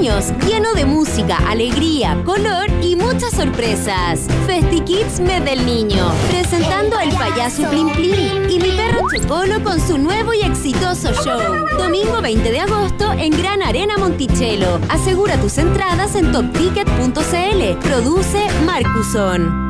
lleno de música, alegría, color y muchas sorpresas. FestiKids Mes del Niño, presentando al payaso Plim Plim y mi perro Chocolo con su nuevo y exitoso show. Domingo 20 de agosto en Gran Arena Monticello. Asegura tus entradas en topticket.cl. Produce Marcuson.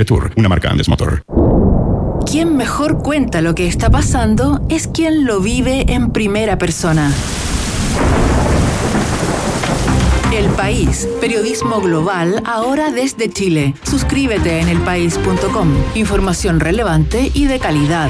Jetour, una marca Andes Motor. Quien mejor cuenta lo que está pasando es quien lo vive en primera persona. El País, periodismo global ahora desde Chile. Suscríbete en elpaís.com. Información relevante y de calidad.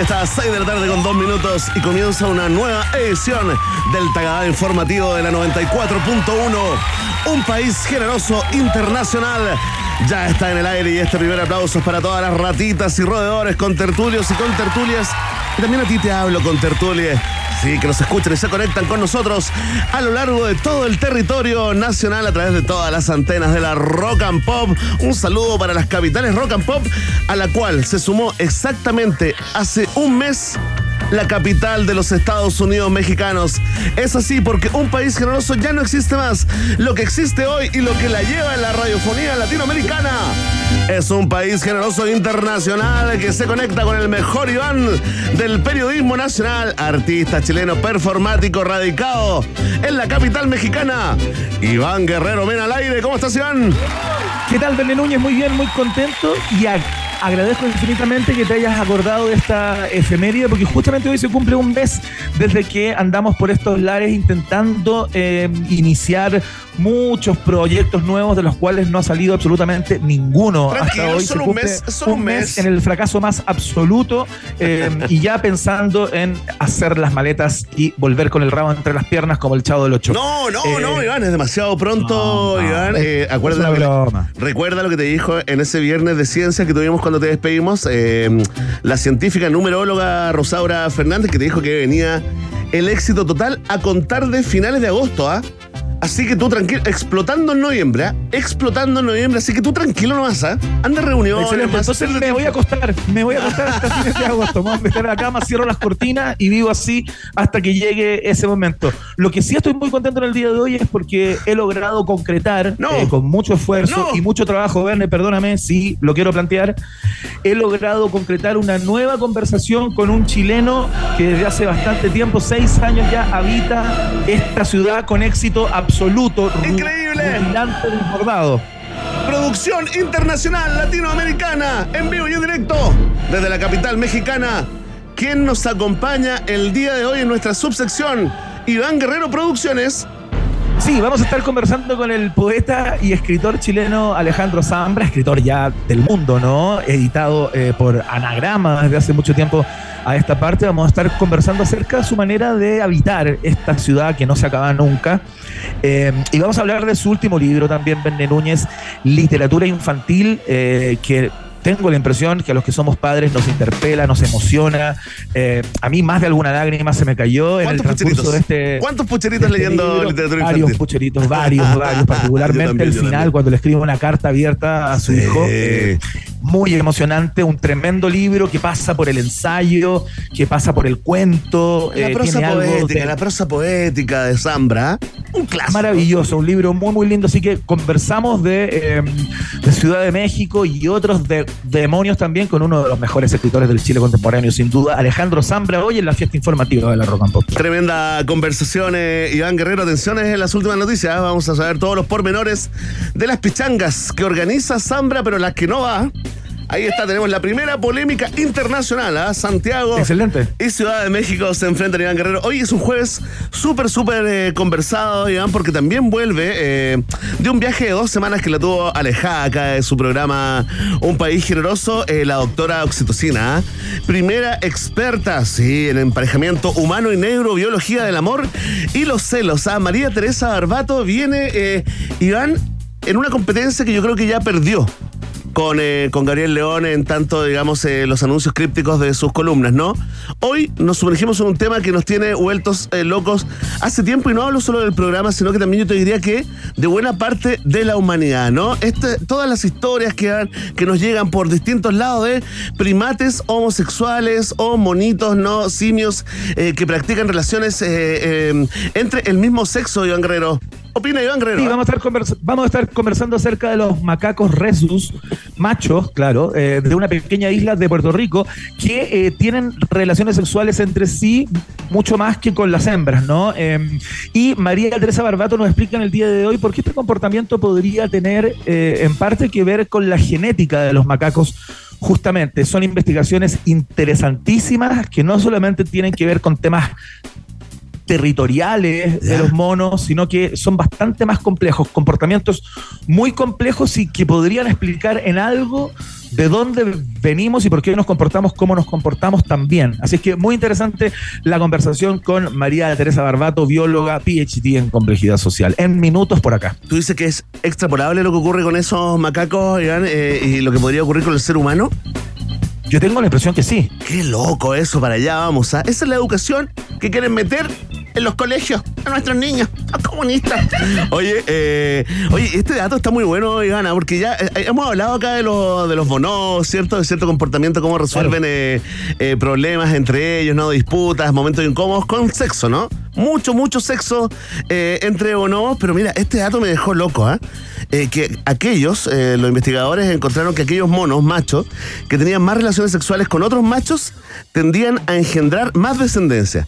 Está, 6 de la tarde con 2 minutos y comienza una nueva edición del Tagadá Informativo de la 94.1. Un país generoso internacional. Ya está en el aire y este primer aplauso es para todas las ratitas y roedores con tertulios y con tertulias. Y también a ti te hablo con tertulias. Sí, que nos escuchen y se conectan con nosotros a lo largo de todo el territorio nacional a través de todas las antenas de la Rock and Pop. Un saludo para las capitales Rock and Pop, a la cual se sumó exactamente hace un mes la capital de los Estados Unidos mexicanos. Es así porque un país generoso ya no existe más. Lo que existe hoy y lo que la lleva en la radiofonía latinoamericana es un país generoso internacional que se conecta con el mejor Iván del periodismo nacional, artista chileno performático radicado en la capital mexicana. Iván Guerrero, ven al aire. ¿Cómo estás, Iván? ¿Qué tal, Belén Núñez? Muy bien, muy contento y agradezco infinitamente que te hayas acordado de esta efeméride porque justamente hoy se cumple un mes desde que andamos por estos lares intentando eh, iniciar muchos proyectos nuevos de los cuales no ha salido absolutamente ninguno hasta hoy. Solo un mes, solo un mes. en el fracaso más absoluto eh, y ya pensando en hacer las maletas y volver con el rabo entre las piernas como el chavo del ocho. No, no, no, Iván, es demasiado pronto, Iván. Eh, acuérdate recuerda lo que te dijo en ese viernes de ciencia que tuvimos cuando te despedimos, eh, la científica numeróloga Rosaura Fernández que te dijo que venía el éxito total a contar de finales de agosto, ¿ah? Así que tú tranquilo, explotando en noviembre, ¿ah? explotando en noviembre, así que tú tranquilo nomás, ¿ah? Anda reunión. Entonces me voy a acostar, me voy a acostar hasta fines de agosto. Me voy a meter a la cama, cierro las cortinas y vivo así hasta que llegue ese momento. Lo que sí estoy muy contento en el día de hoy es porque he logrado concretar eh, con mucho esfuerzo y mucho trabajo, Verne, perdóname si lo quiero plantear, he logrado concretar una nueva conversación con un chileno que desde hace bastante tiempo, seis años ya, habita esta ciudad con éxito absoluto absoluto. Increíble. desbordado. Producción internacional latinoamericana, en vivo y en directo, desde la capital mexicana. ¿Quién nos acompaña el día de hoy en nuestra subsección? Iván Guerrero Producciones. Sí, vamos a estar conversando con el poeta y escritor chileno Alejandro Zambra, escritor ya del mundo, ¿no? Editado eh, por Anagrama desde hace mucho tiempo a esta parte. Vamos a estar conversando acerca de su manera de habitar esta ciudad que no se acaba nunca. Eh, y vamos a hablar de su último libro también, Benne Núñez, Literatura Infantil, eh, que tengo la impresión que a los que somos padres nos interpela, nos emociona. Eh, a mí más de alguna lágrima se me cayó en el transcurso de este. ¿Cuántos pucheritos este leyendo literatura infantil? Varios pucheritos, varios, varios. Particularmente el final, cuando le escribe una carta abierta a su hijo. Eh, muy emocionante, un tremendo libro que pasa por el ensayo, que pasa por el cuento. La eh, prosa poética, la prosa poética de Zambra. Un clásico. Maravilloso, un libro muy, muy lindo. Así que conversamos de, de Ciudad de México y otros de demonios también con uno de los mejores escritores del Chile contemporáneo, sin duda, Alejandro Zambra, hoy en la fiesta informativa de la Rock and Pop. Tremenda conversación, eh, Iván Guerrero. Atenciones en las últimas noticias. Vamos a saber todos los pormenores de las pichangas que organiza Zambra, pero las que no va. Ahí está, tenemos la primera polémica internacional. ¿ah? Santiago Excelente. y Ciudad de México se enfrentan a Iván Guerrero. Hoy es un jueves súper, súper eh, conversado, Iván, porque también vuelve eh, de un viaje de dos semanas que la tuvo alejada acá de su programa Un País Generoso, eh, la doctora Oxitocina. ¿ah? Primera experta, sí, en emparejamiento humano y negro, biología del amor y los celos. ¿ah? María Teresa Barbato viene, Iván, en una competencia que yo creo que ya perdió con, eh, con Gabriel León en tanto, digamos, eh, los anuncios crípticos de sus columnas, ¿no? Hoy nos sumergimos en un tema que nos tiene vueltos eh, locos hace tiempo y no hablo solo del programa, sino que también yo te diría que de buena parte de la humanidad, ¿no? Este, todas las historias que, que nos llegan por distintos lados de primates homosexuales o monitos, ¿no? Simios que practican relaciones entre el mismo sexo, Iván Guerrero. Opina Iván Guerrero. Sí, vamos a, estar vamos a estar conversando acerca de los macacos resus, machos, claro, eh, de una pequeña isla de Puerto Rico, que eh, tienen relaciones sexuales entre sí mucho más que con las hembras, ¿no? Em, y María Teresa Barbato nos explica en el día de hoy por qué este comportamiento podría tener eh, en parte que ver con la genética de los macacos justamente son investigaciones interesantísimas que no solamente tienen que ver con temas territoriales de los monos, sino que son bastante más complejos, comportamientos muy complejos y que podrían explicar en algo de dónde venimos y por qué nos comportamos como nos comportamos también. Así es que muy interesante la conversación con María Teresa Barbato, bióloga, PhD en complejidad social. En minutos por acá. ¿Tú dices que es extrapolable lo que ocurre con esos macacos eh, y lo que podría ocurrir con el ser humano? Yo tengo la impresión que sí. Qué loco eso, para allá vamos. a. Esa es la educación que quieren meter en los colegios a nuestros niños, a comunistas. Oye, eh, oye, este dato está muy bueno, Ivana, porque ya eh, hemos hablado acá de los, de los bonos, ¿cierto? De cierto comportamiento, cómo resuelven eh, problemas entre ellos, ¿no? Disputas, momentos incómodos con sexo, ¿no? Mucho, mucho sexo entre bonobos, pero mira, este dato me dejó loco, ¿ah? que aquellos, los investigadores encontraron que aquellos monos machos que tenían más relaciones sexuales con otros machos tendían a engendrar más descendencia.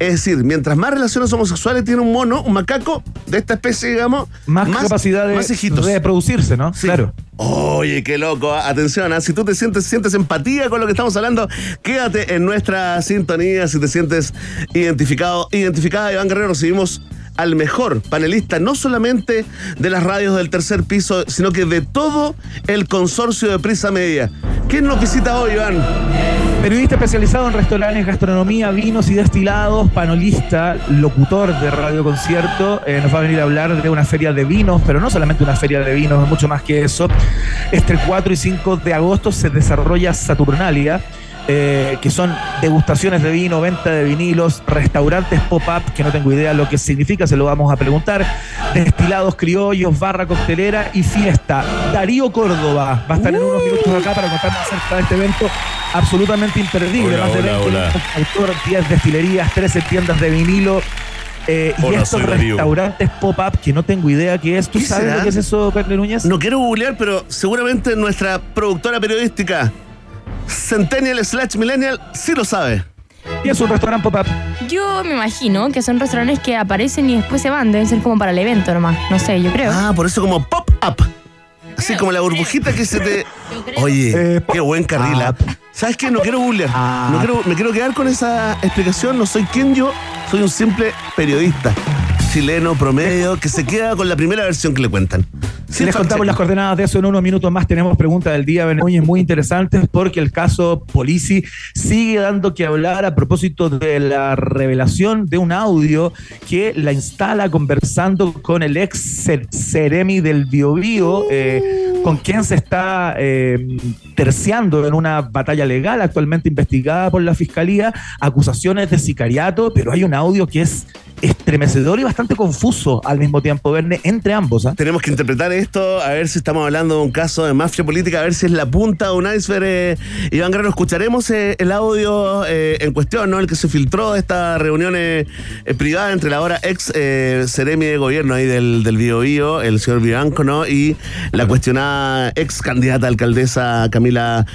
Es decir, mientras más relaciones homosexuales tiene un mono, un macaco de esta especie, digamos, más, capacidad de, reproducirse, ¿no? Claro. Oye, qué loco. ¿ah? Atención, ¿ah? si tú te sientes, sientes empatía con lo que estamos hablando, quédate en nuestra sintonía. Si te sientes identificado, identificada, Iván Guerrero, recibimos al mejor panelista, no solamente de las radios del tercer piso, sino que de todo el consorcio de Prisa Media. ¿Quién nos visita hoy, Iván? Periodista especializado en restaurantes, gastronomía, vinos y destilados, panelista, locutor de Radio Concierto. Eh, nos va a venir a hablar de una feria de vinos, pero no solamente una feria de vinos, mucho más que eso. Este 4 y 5 de agosto se desarrolla Saturnalia eh, que son degustaciones de vino, venta de vinilos, restaurantes pop-up, que no tengo idea lo que significa, se lo vamos a preguntar, destilados criollos, barra costelera y fiesta. Darío Córdoba va a estar en unos minutos acá para contarnos acerca de este evento absolutamente imperdible. Más de 20 autor, 10 destilerías, 13 tiendas de vinilo. Eh, y estos restaurantes pop-up que no tengo idea qué es. ¿Tú sabes lo que es eso, Carlos Núñez? No quiero googlear, pero seguramente nuestra productora periodística Centennial slash Millennial sí lo sabe. Y es un restaurante pop-up. Yo me imagino que son restaurantes que aparecen y después se van. Deben ser como para el evento nomás. No sé, yo creo. Ah, por eso como pop-up. Así como la burbujita que se te. Oye, eh, qué buen carril. ¿ah? ¿Sabes qué? No quiero googlear. No quiero, me quiero quedar con esa explicación. No soy quien yo, soy un simple periodista. Chileno promedio que se queda con la primera versión que le cuentan. Si les contamos las coordenadas de eso en unos minutos más, tenemos pregunta del día, hoy es muy interesante porque el caso Polici sigue dando que hablar a propósito de la revelación de un audio que la instala conversando con el ex Ceremi del Biobío, eh, con quien se está eh, terciando en una batalla legal actualmente investigada por la Fiscalía, acusaciones de sicariato, pero hay un audio que es estremecedor y bastante confuso al mismo tiempo, Verne, entre ambos. ¿ah? Tenemos que interpretar esto, a ver si estamos hablando de un caso de mafia política, a ver si es la punta de un iceberg. Eh, Iván Guerrero, escucharemos eh, el audio eh, en cuestión, ¿no? El que se filtró de esta reunión privada entre la ahora ex seremi de gobierno ahí del, del Bio, Bio el señor Vivanco, ¿no? Y la cuestionada ex candidata alcaldesa Camila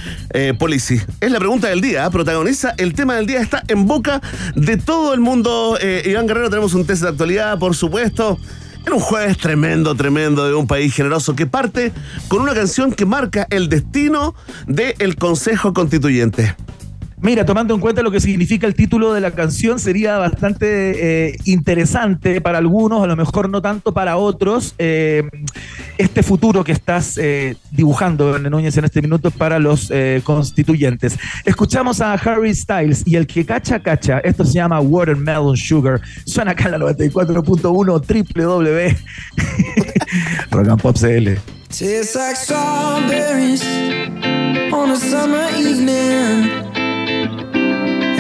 Polici. Es la pregunta del día, protagoniza el tema del día, está en boca de todo el mundo. Iván Guerrero tenemos un test de actualidad, por supuesto. En un jueves tremendo, tremendo de un país generoso que parte con una canción que marca el destino del Consejo Constituyente. Mira, tomando en cuenta lo que significa el título de la canción, sería bastante eh, interesante para algunos, a lo mejor no tanto para otros, eh, este futuro que estás eh, dibujando, Núñez, en este minuto para los constituyentes. Escuchamos a Harry Styles y el que cacha, cacha. Esto se llama Watermelon Sugar. Suena acá en la 94.1 www. Rock and Pop CL. on a summer evening.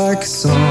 Un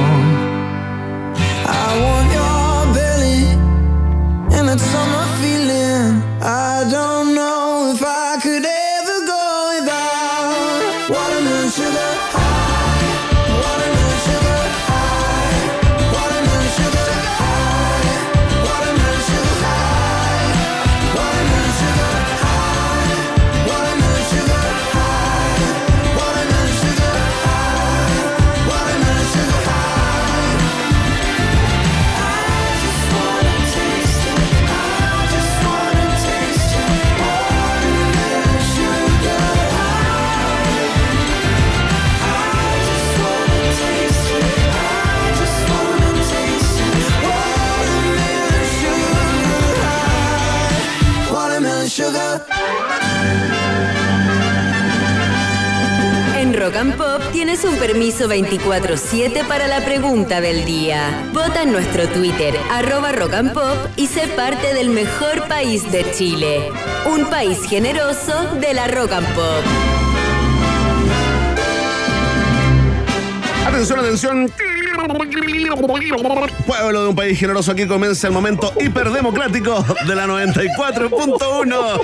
permiso 24-7 para la pregunta del día. Vota en nuestro Twitter, arroba rock and pop, y sé parte del mejor país de Chile. Un país generoso de la rock and pop. Atención, atención. Pueblo de un país generoso, aquí comienza el momento hiperdemocrático de la 94.1.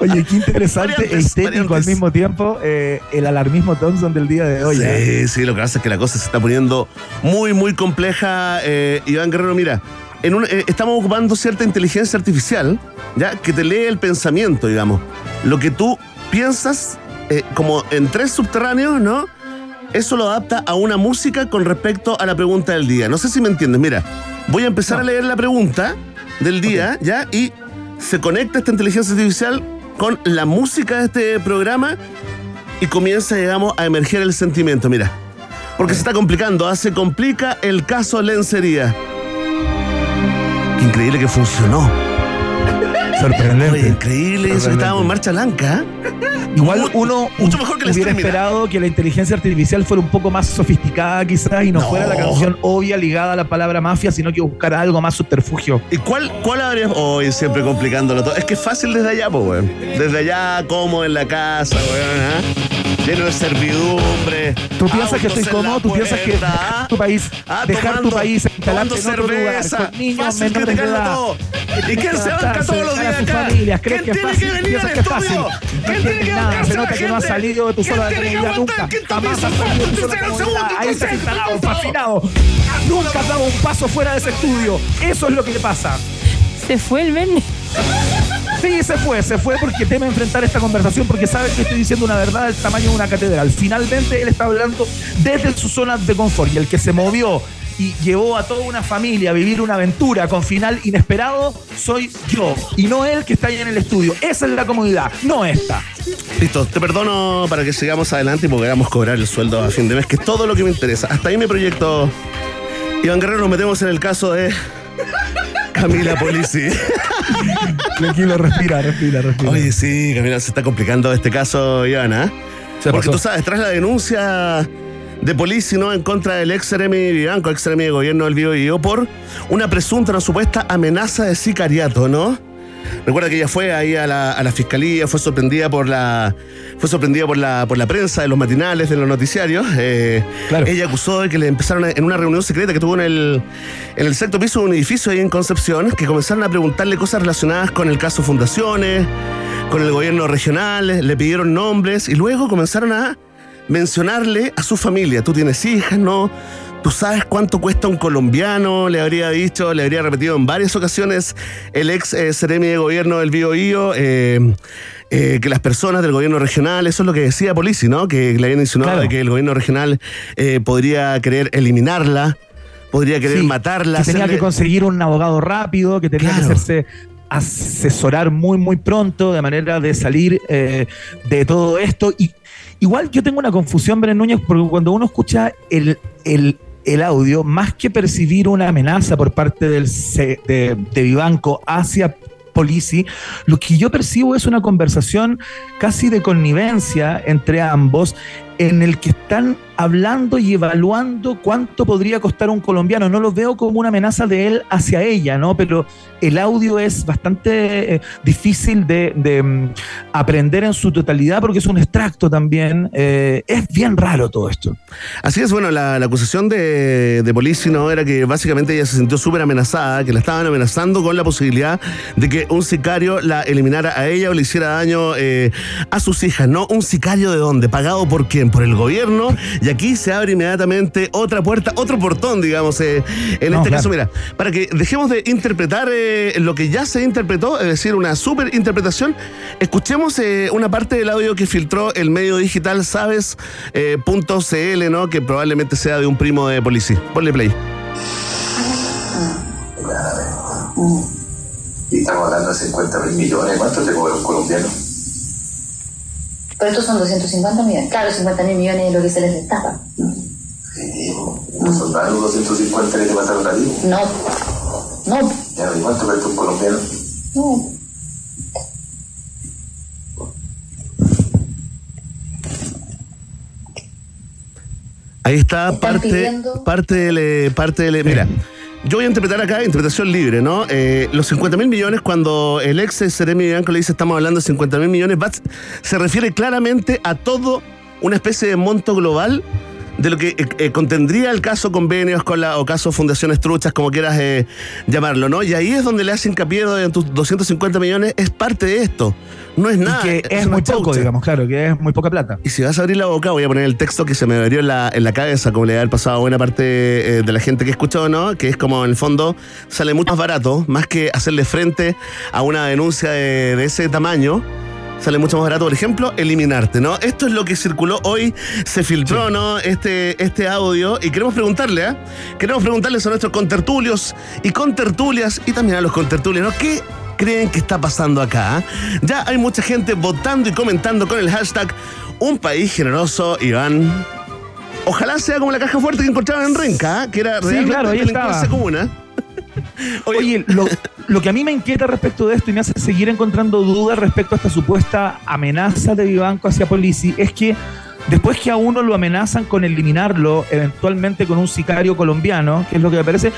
Oye, qué interesante e histérico al mismo tiempo eh, el alarmismo Thompson del día de hoy. ¿eh? Sí, sí, lo que pasa es que la cosa se está poniendo muy, muy compleja. Eh, Iván Guerrero, mira, en un- estamos ocupando cierta inteligencia artificial, ¿ya? Que te lee el pensamiento, digamos. Lo que tú piensas, como en tres subterráneos, ¿no? Eso lo adapta a una música con respecto a la pregunta del día. No sé si me entiendes. Mira, voy a empezar a leer la pregunta del día, ¿ya? Y se conecta esta inteligencia artificial con la música de este programa y comienza, digamos, a emerger el sentimiento. Mira, porque se está complicando, ¿ah? se complica el caso lencería. Increíble que funcionó. Sorprendente. Oye, increíble eso estábamos en marcha blanca. Igual uno mucho mejor que hubiera esperado que la inteligencia artificial fuera un poco más sofisticada quizás y no, No. fuera la canción obvia ligada a la palabra mafia, sino que buscara algo más subterfugio. ¿Y cuál, cuál habría.? Hoy siempre complicándolo todo. Es que es fácil desde allá, pues, weón. Desde allá, como en la casa, weón, ¿ah? Lleno de servidumbre. Tú piensas que estoy cómodo, tú piensas que tu país, Ah, dejar tomando- tu país, instalarte en otro lugar, con niños menores de edad. todo. ¿Y quién se banca todos los días a sus acá? familias, ¿crees ¿Quién que tiene fácil? que venir ¿Piensas al estudio? ¿Quién tiene que bancarse se a la nota que no has salido de tu ¿Quién zona de aguantar nunca. Jamás has salido de tu zona de Tercero, comodidad. segundo, Ahí estás instalado, fascinado. Nunca has dado un paso fuera de ese estudio. Eso es lo que le pasa. Se fue el Verne. Sí, se fue, se fue porque teme enfrentar esta conversación porque sabe que estoy diciendo una verdad del tamaño de una catedral. Finalmente él está hablando desde su zona de confort y el que se movió y llevó a toda una familia a vivir una aventura con final inesperado soy yo y no él que está ahí en el estudio. Esa es la comodidad, no esta. Listo, te perdono para que sigamos adelante y podamos cobrar el sueldo a fin de mes, que es todo lo que me interesa. Hasta ahí me proyecto. Iván Guerrero, nos metemos en el caso de Camila Polisi. Tranquilo, respira, respira, respira. Oye, sí, Camila, se está complicando este caso, Iván. Se Porque pasó. tú sabes, tras la denuncia de Polisi, ¿no? En contra del ex Seremi Vivanco, ex Seremi de gobierno del Bío, por una presunta, una supuesta amenaza de sicariato, ¿no? Recuerda que ella fue ahí a la, a la fiscalía, fue sorprendida por la, fue sorprendida por la, por la prensa de los matinales, de los noticiarios. Eh, Claro. Ella acusó de que le empezaron a- en una reunión secreta que tuvo en el, en el sexto piso de un edificio ahí en Concepción, que comenzaron a preguntarle cosas relacionadas con el caso Fundaciones, con el gobierno regional, le pidieron nombres y luego comenzaron a mencionarle a su familia. Tú tienes hijas, ¿no? Tú sabes cuánto cuesta un colombiano, le habría dicho, le habría repetido en varias ocasiones el ex eh, seremi de gobierno del Bío Bío, eh, eh, que las personas del gobierno regional, eso es lo que decía Polisi, ¿no? Que le habían insinuado Claro. de que el gobierno regional eh, podría querer eliminarla, podría querer Sí, matarla. que tenía hacerle- que conseguir un abogado rápido, que tenía Claro. que hacerse asesorar muy, muy pronto de manera de salir de todo esto. Y igual yo tengo una confusión, Bren Núñez, porque cuando uno escucha el, el, el audio, más que percibir una amenaza por parte del, de, de Vivanco hacia Polisi, lo que yo percibo es una conversación casi de connivencia entre ambos en el que están hablando y evaluando cuánto podría costar un colombiano. No lo veo como una amenaza de él hacia ella, ¿no? Pero el audio es bastante eh, difícil de, mm, aprender en su totalidad porque es un extracto también. Eh, es bien raro todo esto. Así es, bueno, la, acusación de, de no era que básicamente ella se sintió súper amenazada, que la estaban amenazando con la posibilidad de que un sicario la eliminara a ella o le hiciera daño eh, a sus hijas, ¿no? Un sicario de dónde? ¿Pagado por quién? Por el gobierno. Y aquí se abre inmediatamente otra puerta, otro portón, digamos, eh, en No, este claro. caso, mira, para que dejemos de interpretar eh, lo que ya se interpretó, es decir, una súper interpretación, escuchemos eh, una parte del audio que filtró el medio digital sabes eh, ¿no? Que probablemente sea de un primo de policía. Ponle play. Y estamos hablando de 50 mil millones. ¿Cuánto te cobra un colombiano? Pero estos son 250 millones. Claro, 50 mil millones es lo que se les destapa. Sí, no son raros los 250 que te pasaron a ti. No, no, Ya, ¿y cuánto cuesta un colombiano? no. Ahí está Están parte, pidiendo- parte del, eh, parte del, mira. Yo voy a interpretar acá, interpretación libre, ¿no? Eh, los 50 mil millones, cuando el ex Seremi Bianco le dice estamos hablando de 50 mil millones, se refiere claramente a todo una especie de monto global de lo que eh, eh, contendría el caso convenios con la, o caso fundaciones truchas, como quieras eh, llamarlo, ¿no? Y ahí es donde le hace hincapié de tus 250 millones, es parte de esto. No es nada. Y que es una muy poco, digamos, claro, que es muy poca plata. Y si vas a abrir la boca, voy a poner el texto que se me abrió en la, en la cabeza, como le ha pasado a buena parte eh, de la gente que escuchó, ¿no? Que es como en el fondo sale mucho más barato, más que hacerle frente a una denuncia de, de ese tamaño. Sale mucho más barato, por ejemplo, eliminarte, ¿no? Esto es lo que circuló hoy, se filtró, ¿no? Este, este audio y queremos preguntarle, ¿eh? Queremos preguntarles a nuestros contertulios y contertulias y también a los contertulios, ¿no? ¿Qué creen que está pasando acá? ah? Ya hay mucha gente votando y comentando con el hashtag Un país generoso, Iván. Ojalá sea como la caja fuerte que encontraron en Renca, ¿ah? que era Sí, realmente claro, ahí estaba. común, Oye, lo, lo que a mí me inquieta respecto de esto y me hace seguir encontrando dudas respecto a esta supuesta amenaza de Vivanco hacia Polici es que después que a uno lo amenazan con eliminarlo, eventualmente con un sicario colombiano, que es lo que me parece,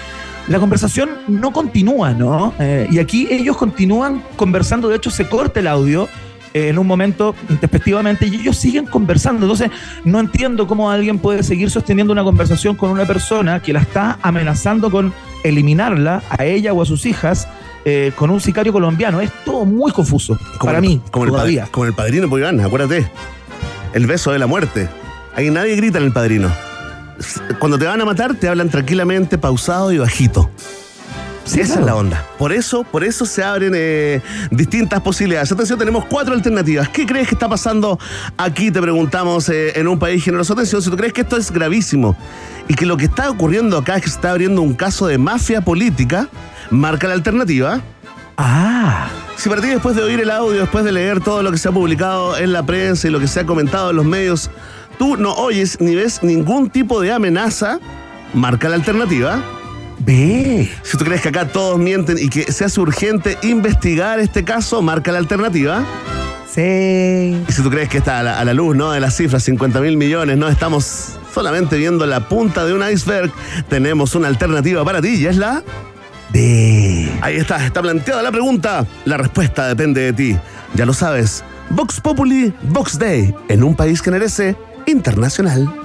la conversación no continúa, ¿no? Eh, y aquí ellos continúan conversando, de hecho se corta el audio eh, en un momento despectivamente y ellos siguen conversando. Entonces, no entiendo cómo alguien puede seguir sosteniendo una conversación con una persona que la está amenazando con eliminarla a ella o a sus hijas eh, con un sicario colombiano. Es todo muy confuso para el- mí, como el, todavía. padre- como el padrino, acuérdate. El beso de la muerte. Ahí nadie grita en el padrino. Cuando te van a matar, te hablan tranquilamente, pausado y bajito. Sí, Esa claro. es la onda. Por eso, por eso se abren eh, distintas posibilidades. Atención, tenemos cuatro alternativas. ¿Qué crees que está pasando aquí? Te preguntamos eh, en un país generoso. Atención, si tú crees que esto es gravísimo y que lo que está ocurriendo acá es que se está abriendo un caso de mafia política, marca la alternativa. Ah, Si para ti después de oír el audio, después de leer todo lo que se ha publicado en la prensa y lo que se ha comentado en los medios, tú no oyes ni ves ningún tipo de amenaza, marca la alternativa. ve. Si tú crees que acá todos mienten y que se hace urgente investigar este caso, marca la alternativa. Sí. Y si tú crees que está a la, luz ¿no? de las cifras, 50 mil millones, no estamos solamente viendo la punta de un iceberg, tenemos una alternativa para ti y es la... De. Ahí está, está planteada la pregunta. La respuesta depende de ti. Ya lo sabes. Vox Populi, Vox Day, en un país que merece internacional.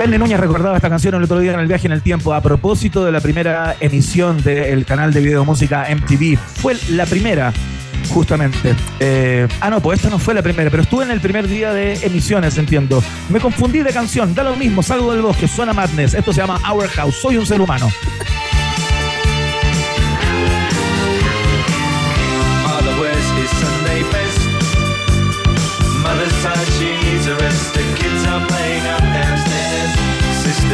Penny Núñez recordaba esta canción el otro día en el viaje en el tiempo a propósito de la primera emisión del canal de video música MTV. Fue la primera, justamente. Eh, ah, no, pues esta no fue la primera, pero estuve en el primer día de emisiones, entiendo. Me confundí de canción, da lo mismo, salgo del bosque, suena Madness. Esto se llama Our House, soy un ser humano.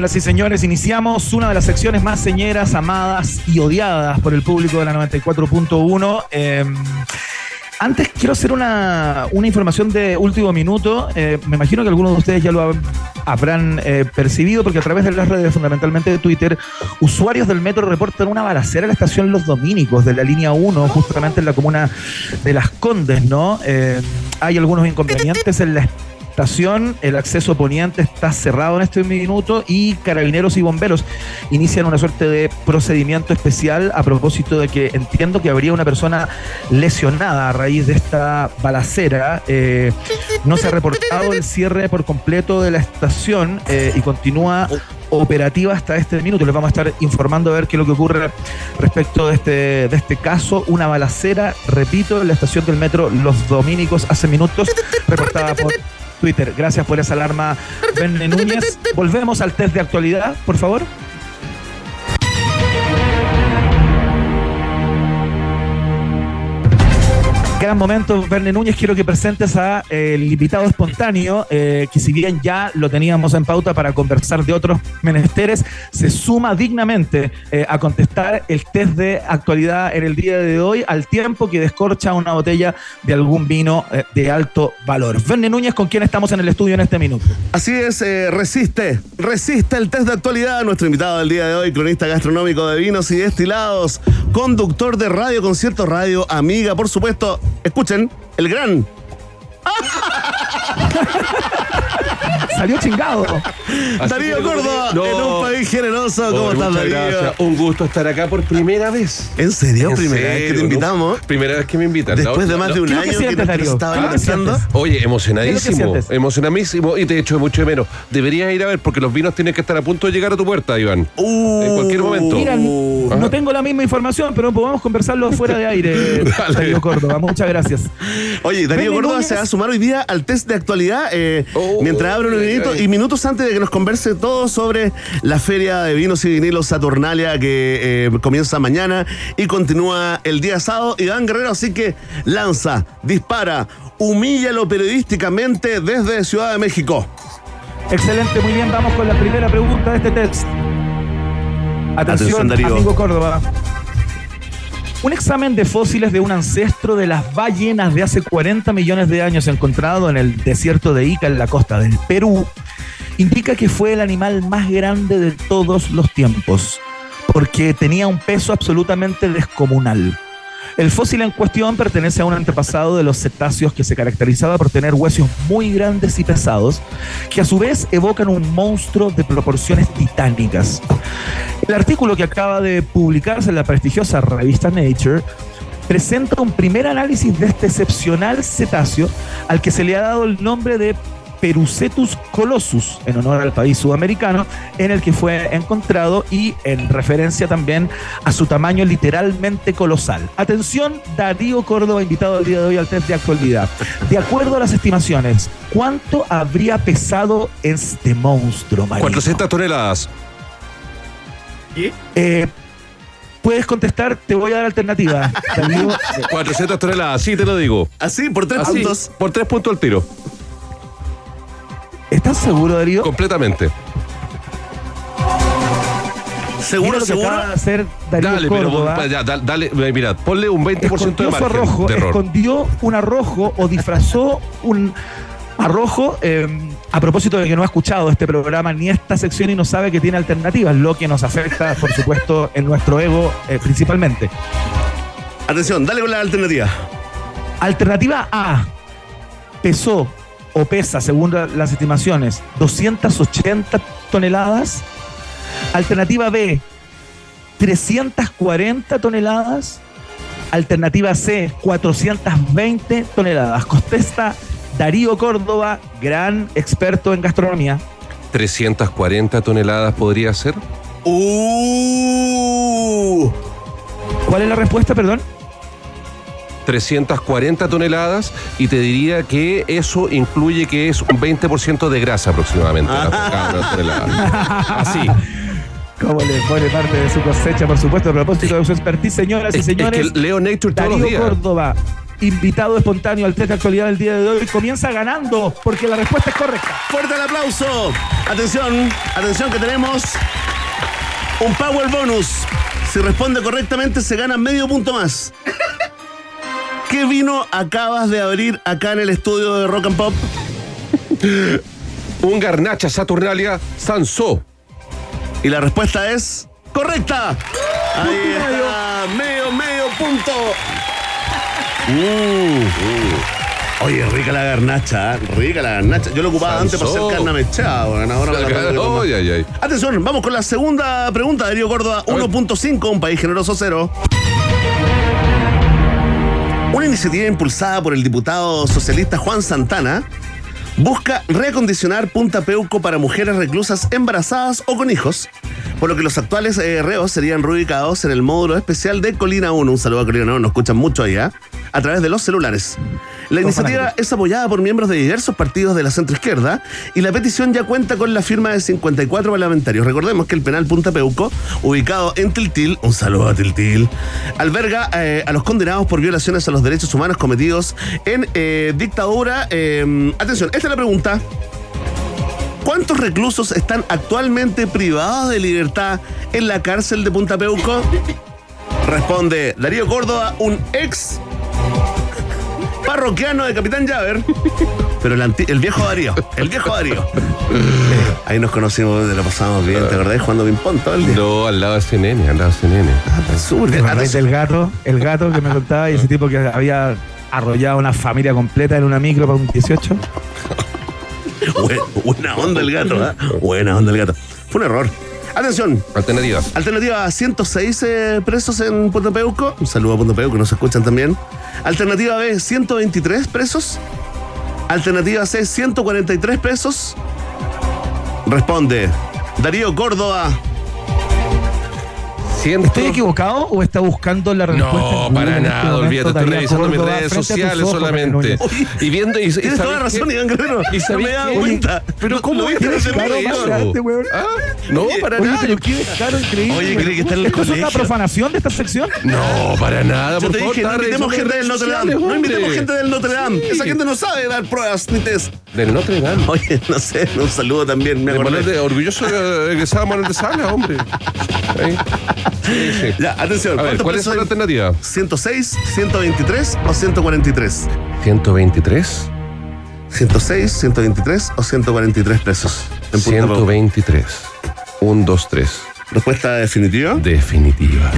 Señoras y señores, iniciamos una de las secciones más señeras, amadas y odiadas por el público de la 94.1. Eh, antes quiero hacer una, una información de último minuto. Eh, me imagino que algunos de ustedes ya lo hab- habrán eh, percibido porque a través de las redes, fundamentalmente de Twitter, usuarios del metro reportan una balacera en la estación Los Dominicos de la línea 1, justamente en la comuna de Las Condes, ¿no? Eh, hay algunos inconvenientes en la estación, el acceso poniente está cerrado en este minuto y carabineros y bomberos inician una suerte de procedimiento especial a propósito de que entiendo que habría una persona lesionada a raíz de esta balacera. Eh, no se ha reportado el cierre por completo de la estación eh, y continúa operativa hasta este minuto. Les vamos a estar informando a ver qué es lo que ocurre respecto de este, de este caso. Una balacera, repito, en la estación del metro Los Dominicos hace minutos, reportada por Twitter. Gracias por esa alarma, Verne Núñez. Volvemos al test de actualidad, por favor. Gran momento, Verne Núñez. Quiero que presentes a eh, el invitado espontáneo, eh, que si bien ya lo teníamos en pauta para conversar de otros menesteres, se suma dignamente eh, a contestar el test de actualidad en el día de hoy, al tiempo que descorcha una botella de algún vino de alto valor. Verne Núñez, con quien estamos en el estudio en este minuto. Así es, resiste, resiste el test de actualidad. Nuestro invitado del día de hoy, cronista gastronómico de vinos y destilados, conductor de radio, concierto radio, amiga, por supuesto. Escuchen, el gran. Salió chingado. Así Darío Córdoba, no. en un país generoso. ¿Cómo Oh, estás, muchas Darío? gracias. Un gusto estar acá por primera vez. ¿En serio? ¿En Primera vez que te invitamos. No, Primera vez que me invitan. Después de más de un ¿Qué es lo año que Darío? estaba ¿Qué es lo que lanzando. sientes? Oye, ¿Qué es emocionadísimo, emocionadísimo y te echo mucho de menos. Deberías ir a ver porque los vinos tienen que estar a punto de llegar a tu puerta, Iván. Uh, En cualquier momento. Mira, Uh. no tengo la misma información, pero podemos conversarlo fuera de aire. Darío Córdoba. Muchas gracias. Oye, Darío Córdoba se va a sumar hoy día al test de actualidad eh, Oh, mientras abre un y minutos antes de que nos converse todo sobre la feria de vinos y vinilos Saturnalia que eh, comienza mañana y continúa el día sábado. Iván Guerrero, así que lanza, dispara, humíllalo periodísticamente desde Ciudad de México. Excelente, muy bien. Vamos con la primera pregunta de este test. Atención, Atención, Darío. amigo Córdoba. Un examen de fósiles de un ancestro de las ballenas de hace 40 millones de años encontrado en el desierto de Ica, en la costa del Perú, indica que fue el animal más grande de todos los tiempos, porque tenía un peso absolutamente descomunal. El fósil en cuestión pertenece a un antepasado de los cetáceos que se caracterizaba por tener huesos muy grandes y pesados, que a su vez evocan un monstruo de proporciones titánicas. El artículo que acaba de publicarse en la prestigiosa revista Nature presenta un primer análisis de este excepcional cetáceo al que se le ha dado el nombre de Perucetus colossus, en honor al país sudamericano en el que fue encontrado y en referencia también a su tamaño literalmente colosal. Atención, Darío Córdoba, invitado el día de hoy al test de actualidad. De acuerdo a las estimaciones, ¿cuánto habría pesado este monstruo marino? 400 toneladas. Eh, Puedes contestar, te voy a dar alternativa. Darío, 400 toneladas, sí te lo digo. Así, por tres Así, puntos. por tres puntos al tiro. ¿Estás seguro, Darío? Completamente. Mira ¿Seguro, que seguro? acaba de hacer Darío Dale, pero Córdoba. ya, dale, dale, mira, ponle un 20% de escondió su margen arrojo, de error. escondió un arrojo o disfrazó un arrojo eh, a propósito de que no ha escuchado este programa ni esta sección y no sabe que tiene alternativas, lo que nos afecta, por supuesto, en nuestro ego eh, principalmente. Atención, dale con la alternativa. Alternativa A, pesó o pesa, según la- las estimaciones, 280 toneladas. Alternativa B, 340 toneladas. Alternativa C, 420 toneladas. Contesta Darío Córdoba, gran experto en gastronomía. 340 toneladas podría ser. Uh, ¿Cuál es la respuesta, perdón? 340 toneladas y te diría que eso incluye que es un 20% de grasa aproximadamente. cada tonelada. Así. ¿Cómo le pone parte de su cosecha, por supuesto, a propósito de su expertise, señoras y Es, es señores? que leo Nature todos los días. Córdoba, invitado espontáneo al test de actualidad del día de hoy, comienza ganando porque la respuesta es correcta. fuerte el aplauso. Atención, atención que tenemos un Power Bonus. Si responde correctamente se gana medio punto más. ¿Qué vino acabas de abrir acá en el estudio de Rock and Pop? Un garnacha Saturnalia Sansó. Y la respuesta es correcta. Ahí está, medio, medio punto. Mm, mm. Oye, rica la garnacha, ¿eh? rica la garnacha. Yo lo ocupaba antes para hacer carne mechada, bueno, ahora me la tengo que tomar. Ay, ay, ay. Atención, vamos con la segunda pregunta, Darío Córdoba, 1.5, un país generoso cero. Una iniciativa impulsada por el diputado socialista Juan Santana busca reacondicionar Punta Peuco para mujeres reclusas embarazadas o con hijos, por lo que los actuales eh, reos serían reubicados en el módulo especial de Colina 1. Un saludo a Colina 1, nos escuchan mucho allá, a través de los celulares. La iniciativa es apoyada por miembros de diversos partidos de la centroizquierda y la petición ya cuenta con la firma de 54 parlamentarios. Recordemos que el penal Punta Peuco, ubicado en Tiltil, un saludo a Tiltil, alberga eh, a los condenados por violaciones a los derechos humanos cometidos en eh, dictadura. eh, atención, esta es la pregunta. ¿Cuántos reclusos están actualmente privados de libertad en la cárcel de Punta Peuco? Responde Darío Córdoba, un ex parroquiano de Capitán Llaver. Pero el, anti- el viejo Darío, el viejo Darío. Eh, ahí nos conocimos, lo pasamos bien, ¿te acordás? Jugando ping-pong todo el día. No, al lado de CNN, al lado de CNN. Súper ¿Te bien. acordáis del gato? El gato que me contaba y ese tipo que había arrollado una familia completa en una micro para un 18. Buen- buena onda el gato, ¿eh? Buena onda el gato. Fue un error. Atención, Alternativa. Alternativa A, 106 eh, presos en Punta Peuco. Un saludo a Punta Peuco, nos escuchan también. Alternativa B, 123 presos. Alternativa C, 143 presos. Responde Darío Córdoba. Ciento- ¿Estoy equivocado o está buscando la respuesta? No, en para en este nada, momento, olvídate, estoy revisando mis redes sociales ojos, solamente. Y viendo y, y Tienes toda la ¿sabes razón? Iván Guerrero. ¿Y no me qué? cuenta. Pero ¿cómo viste? Este weón. Ah, No, para Oye, nada. pero qué descaro increíble. Oye, creí que está en el ¿Esto es una colegio. profanación de esta sección? No, para nada. Yo por te favor, dije, no invitemos gente del Notre Dame. No invitemos gente del Notre Dame. Esa gente no sabe dar pruebas ni test. Del Notre Dame. Oye, no sé, un saludo también. Me De acordé. Orgulloso de egresado Manuel de Sala, hombre. Sí, sí. Ya, atención. A ver, ¿cuántos ¿cuál es la alternativa? 106, 123 o 143. 123, 106, 123 o 143 pesos. En Punta Peuco. 123. 1, 2, 3. Respuesta definitiva. Definitiva.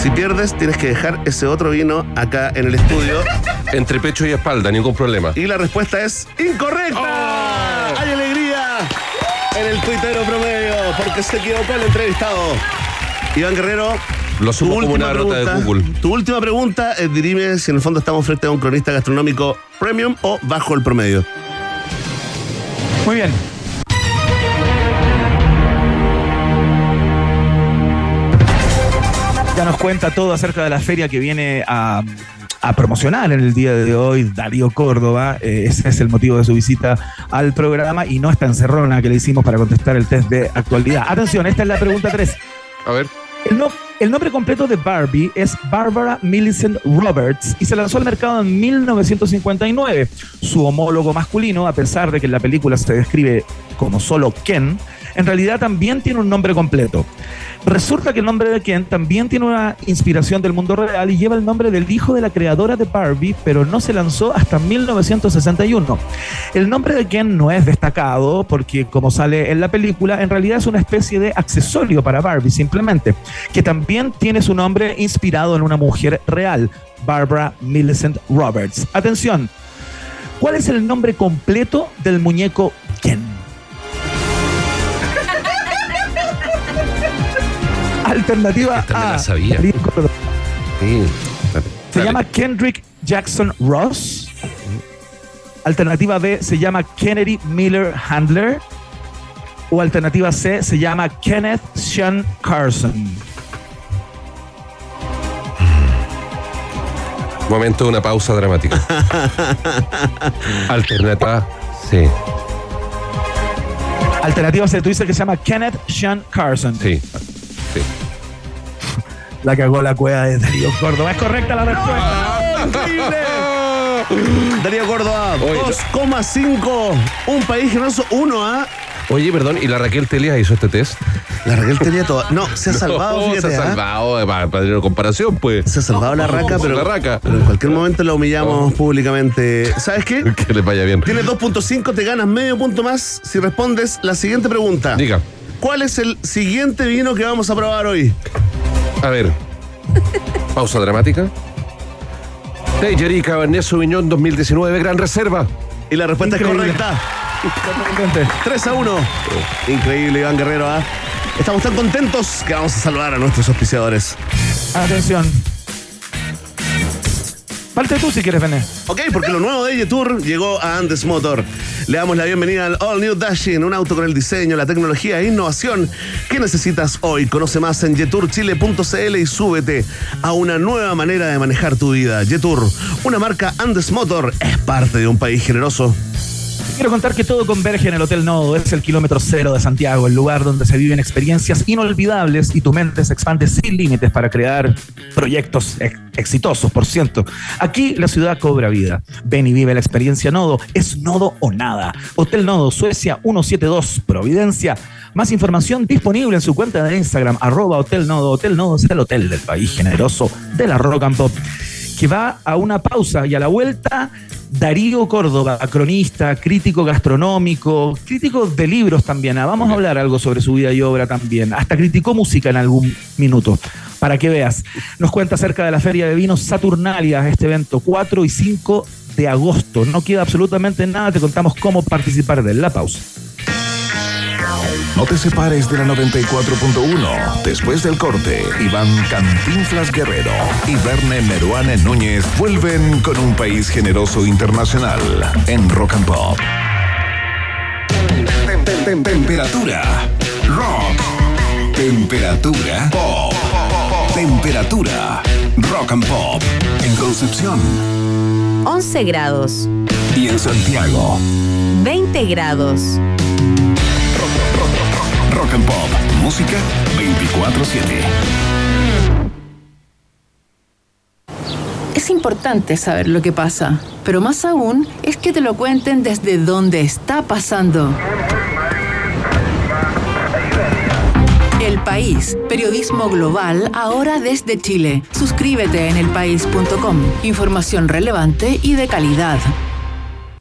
Si pierdes, tienes que dejar ese otro vino acá en el estudio. Entre pecho y espalda, ningún problema. Y la respuesta es incorrecta. Oh. En el tuitero promedio, porque se equivocó el entrevistado. Iván Guerrero. Lo sumo tu como última una nota de pregunta- Google. Tu última pregunta, eh, dirime si en el fondo estamos frente a un cronista gastronómico premium o bajo el promedio. Muy bien. Ya nos cuenta todo acerca de la feria que viene a, a promocionar en el día de hoy Darío Córdoba. Eh, ese es el motivo de su visita al programa y no esta encerrona que le hicimos para contestar el test de actualidad. Atención, esta es la pregunta 3. A ver. El, no- el nombre completo de Barbie es Barbara Millicent Roberts y se lanzó al mercado en 1959. Su homólogo masculino, a pesar de que en la película se describe como solo Ken, en realidad también tiene un nombre completo. Resulta que el nombre de Ken también tiene una inspiración del mundo real y lleva el nombre del hijo de la creadora de Barbie, pero no se lanzó hasta 1961. El nombre de Ken no es destacado porque, como sale en la película, en realidad es una especie de accesorio para Barbie, simplemente, que también tiene su nombre inspirado en una mujer real, Barbara Millicent Roberts. Atención, ¿cuál es el nombre completo del muñeco Alternativa A. la sabía. Darío Córdoba. Sí. Se Dale. llama Kendrick Jackson Ross. Alternativa B se llama Kennedy Miller Handler. O alternativa C se llama Kenneth Sean Carson. Momento de una pausa dramática. Alternativa C. Alternativa C, tú dices que se llama Kenneth Sean Carson. Sí. sí. La cagó la cueva de Darío Córdoba. Es correcta la respuesta. ¡Increíble! Darío Córdoba, Oye, 2,5. Un país generoso, 1 a. Oye, perdón, ¿y la Raquel Telia hizo este test? La Raquel tenía todo. No, se ha salvado, No, fíjate. Se ha ¿ah? salvado, eh, para, para tener comparación, pues. Se ha salvado la raca, pero, La raca. pero en cualquier momento la humillamos públicamente. ¿Sabes qué? Que les vaya bien. Tienes 2.5, te ganas medio punto más si respondes la siguiente pregunta. Diga. ¿Cuál es el siguiente vino que vamos a probar hoy? A ver. Pausa dramática. Tejerí Cabernet Sauvignon 2019, gran reserva. Y la respuesta Increíble. es correcta. Totalmente. 3 a 1. Increíble, Iván Guerrero. ¿ah? Estamos tan contentos que vamos a saludar a nuestros auspiciadores. Atención. Falta tú si quieres, Bené. Ok, porque lo nuevo de Yetour llegó a Andes Motor. Le damos la bienvenida al All New Dashing, un auto con el diseño, la tecnología e innovación que necesitas hoy. Conoce más en yeturchile.cl y súbete a una nueva manera de manejar tu vida. Yetour, una marca Andes Motor, es parte de un país generoso. Quiero contar que todo converge en el Hotel Nodo. Es el kilómetro cero de Santiago, el lugar donde se viven experiencias inolvidables y tu mente se expande sin límites para crear proyectos ex- exitosos, por cierto. Aquí la ciudad cobra vida. Ven y vive la experiencia Nodo. Es Nodo o nada. Hotel Nodo, Suecia 172, Providencia. Más información disponible en su cuenta de Instagram, arroba Hotel Nodo. Hotel Nodo es el hotel del país generoso de la Rock and Pop que va a una pausa y a la vuelta Darío Córdoba, cronista, crítico gastronómico, crítico de libros también. Ah, Vamos a hablar algo sobre su vida y obra también. Hasta criticó música en algún minuto. Para que veas, nos cuenta acerca de la Feria de Vinos Saturnalia, este evento 4 y 5 de agosto. No queda absolutamente nada, te contamos cómo participar de la pausa. No te separes de la 94.1. Después del corte, Iván Cantinflas Guerrero y Verne Meruane Núñez vuelven con un país generoso internacional en Rock and Pop. Tem- tem- tem- Temperatura. Rock. Temperatura. Pop. Temperatura. Rock and Pop. En Concepción 11 grados, y en Santiago. 20 grados. Rock and Pop. Música 24-7. Es importante saber lo que pasa, pero más aún es que te lo cuenten desde donde está pasando. El País, periodismo global ahora desde Chile. Suscríbete en elpaís.com. Información relevante y de calidad.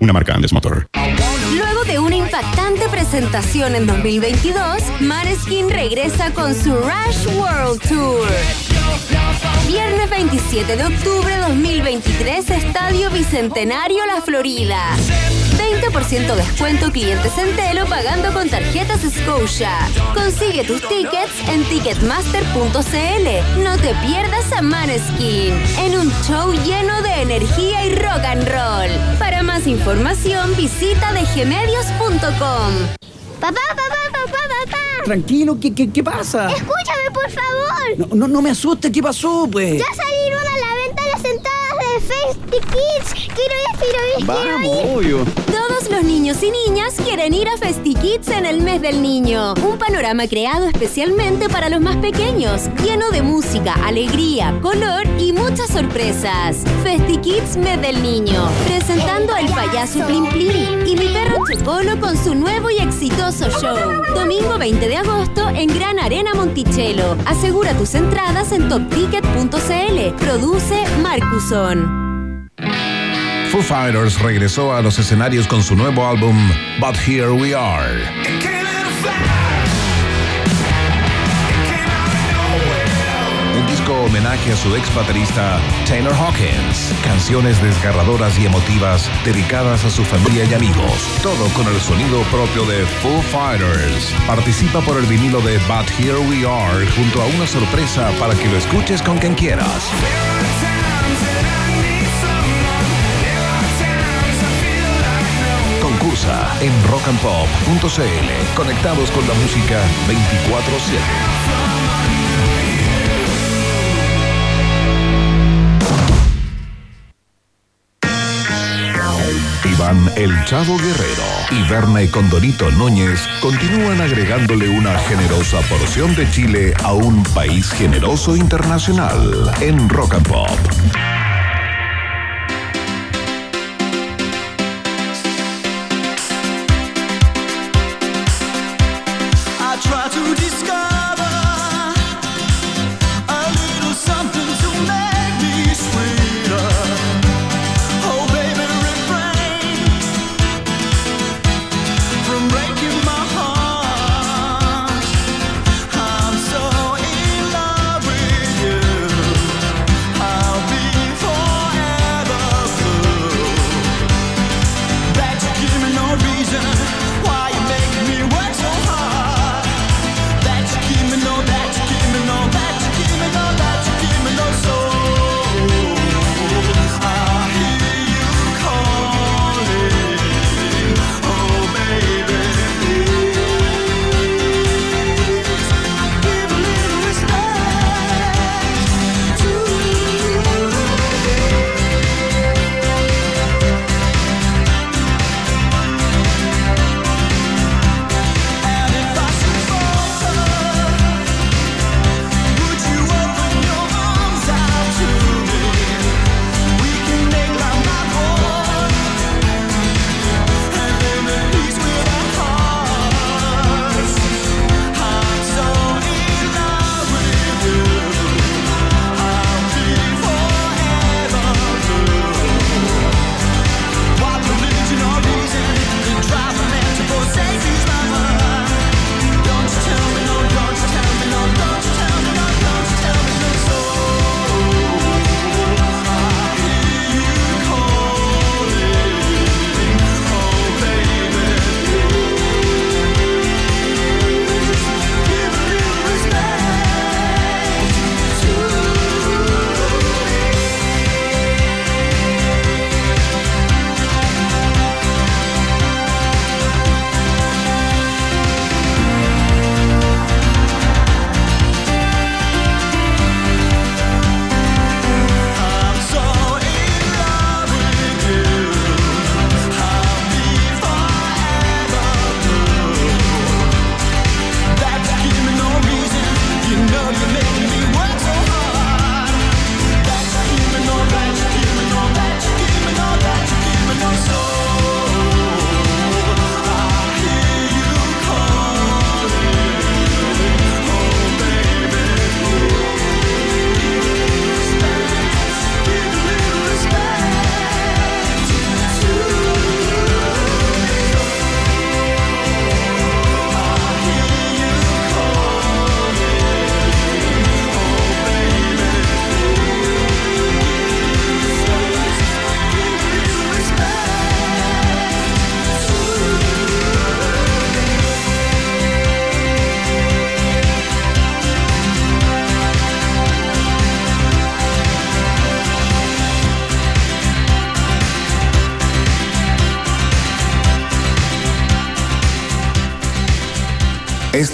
una marca Andes Motor. Luego de una impactante presentación en 2022, Maneskin regresa con su Rush World Tour. Viernes 27 de octubre 2023, Estadio Bicentenario La Florida. 20% descuento clientes Centelo pagando con tarjetas Scotia. Consigue tus tickets en ticketmaster.cl. No te pierdas a Maneskin en un show lleno de energía y rock and roll. Para más información visita dgmedios.com. Papá, papá, papá, papá. Tranquilo, ¿qué, qué, qué pasa? Escúchame, por favor. No, no, no me asustes, ¿qué pasó, pues? Ya salieron a la Kids. Quiero ir, quiero ir, quiero ir. obvio. Todos los niños y niñas quieren ir a FestiKids en el mes del niño. Un panorama creado especialmente para los más pequeños, lleno de música, alegría, color y muchas sorpresas. FestiKids mes del niño, presentando al payaso Plim Plim y mi perro Chocolo con su nuevo y exitoso show. Domingo 20 de agosto en Gran Arena Monticello. Asegura tus entradas en topticket.cl. Produce Marcuson. Foo Fighters regresó a los escenarios con su nuevo álbum But Here We Are. Homenaje a su ex baterista Taylor Hawkins. Canciones desgarradoras y emotivas dedicadas a su familia y amigos. Todo con el sonido propio de Foo Fighters. Participa por el vinilo de But Here We Are junto a una sorpresa para que lo escuches con quien quieras. En rockandpop.cl. Conectados con la música 24-7. Iván El Chavo Guerrero y Verne Condorito Núñez continúan agregándole una generosa porción de Chile a un país generoso internacional en Rock and Pop.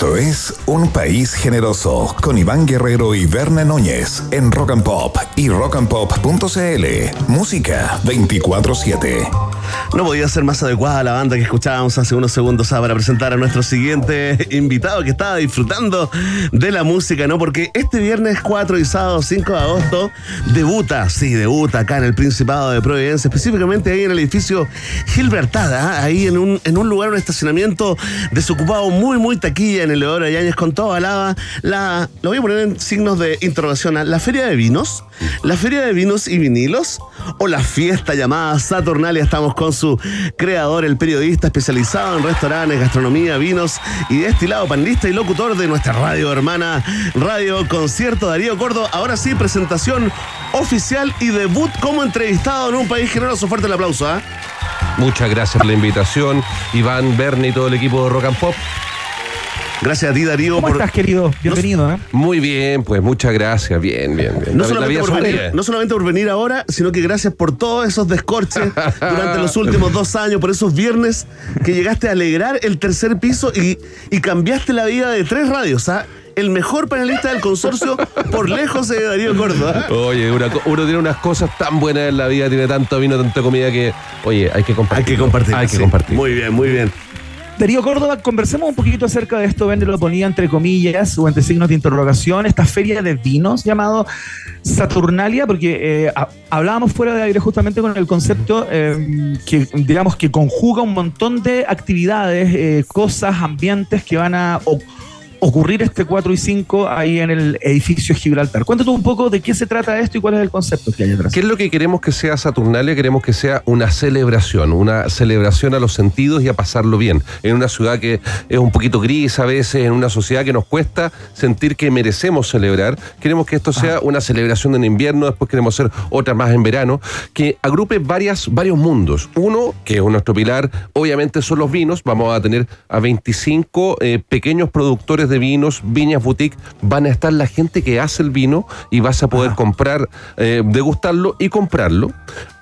Esto es Un País Generoso con Iván Guerrero y Verne Núñez en Rock and Pop y rockandpop.cl. Música 24-7. No podía ser más adecuada la banda que escuchábamos hace unos segundos ah, para presentar a nuestro siguiente invitado que estaba disfrutando de la música, ¿no? Porque este viernes 4 y sábado 5 de agosto debuta, sí, debuta acá en el Principado de Providencia, específicamente ahí en el edificio Gilbertada, ¿ah? ahí en un, en un lugar, un estacionamiento desocupado muy, muy taquilla en el Leodoro Yáñez con toda lava. La, lo voy a poner en signos de interrogación. ¿ah? ¿La feria de vinos? ¿La feria de vinos y vinilos? ¿O la fiesta llamada Saturnalia? Estamos con su creador, el periodista especializado en restaurantes, gastronomía, vinos y destilado, panelista y locutor de nuestra radio hermana, Radio Concierto Darío Gordo. Ahora sí, presentación oficial y debut como entrevistado en un país generoso. Fuerte el aplauso, ¿ah? Muchas gracias por la invitación, Iván, Bernie y todo el equipo de Rock and Pop. Gracias a ti, Darío. ¿Cómo por- estás, querido? Bienvenido, ¿eh? Muy bien, pues muchas gracias. Bien, bien, bien. No La- la solamente, por venir, no solamente por venir ahora, sino que gracias por todos esos descorches durante los últimos dos años, por esos viernes que llegaste a alegrar el tercer piso y, y cambiaste la vida de tres radios. ¿ah? El mejor panelista del consorcio por lejos de Darío Córdoba. Oye, una uno tiene unas cosas tan buenas en la vida, tiene tanto vino, tanta comida que, oye, hay que compartir. Hay que compartir. Hay que sí. compartir. Muy bien, muy bien. Darío Córdoba, conversemos un poquito acerca de esto, Vende lo ponía entre comillas o entre signos de interrogación, esta feria de vinos llamado Saturnalia, porque eh, ha- hablábamos fuera de aire justamente con el concepto eh, que, digamos, que conjuga un montón de actividades, eh, cosas, ambientes que van a o- ocurrir este 4 y 5 ahí en el edificio Gibraltar. Cuéntanos un poco de qué se trata esto y cuál es el concepto que hay detrás. ¿Qué es lo que queremos que sea Saturnalia? Queremos que sea una celebración, una celebración a los sentidos y a pasarlo bien. En una ciudad que es un poquito gris a veces, en una sociedad que nos cuesta sentir que merecemos celebrar. Queremos que esto sea una celebración en invierno, después queremos hacer otra más en verano, que agrupe varias, varios mundos. Uno, que es nuestro pilar, obviamente son los vinos. Vamos a tener a 25 eh, pequeños productores de vinos, viñas boutique. Van a estar la gente que hace el vino y vas a poder comprar, eh, degustarlo y comprarlo.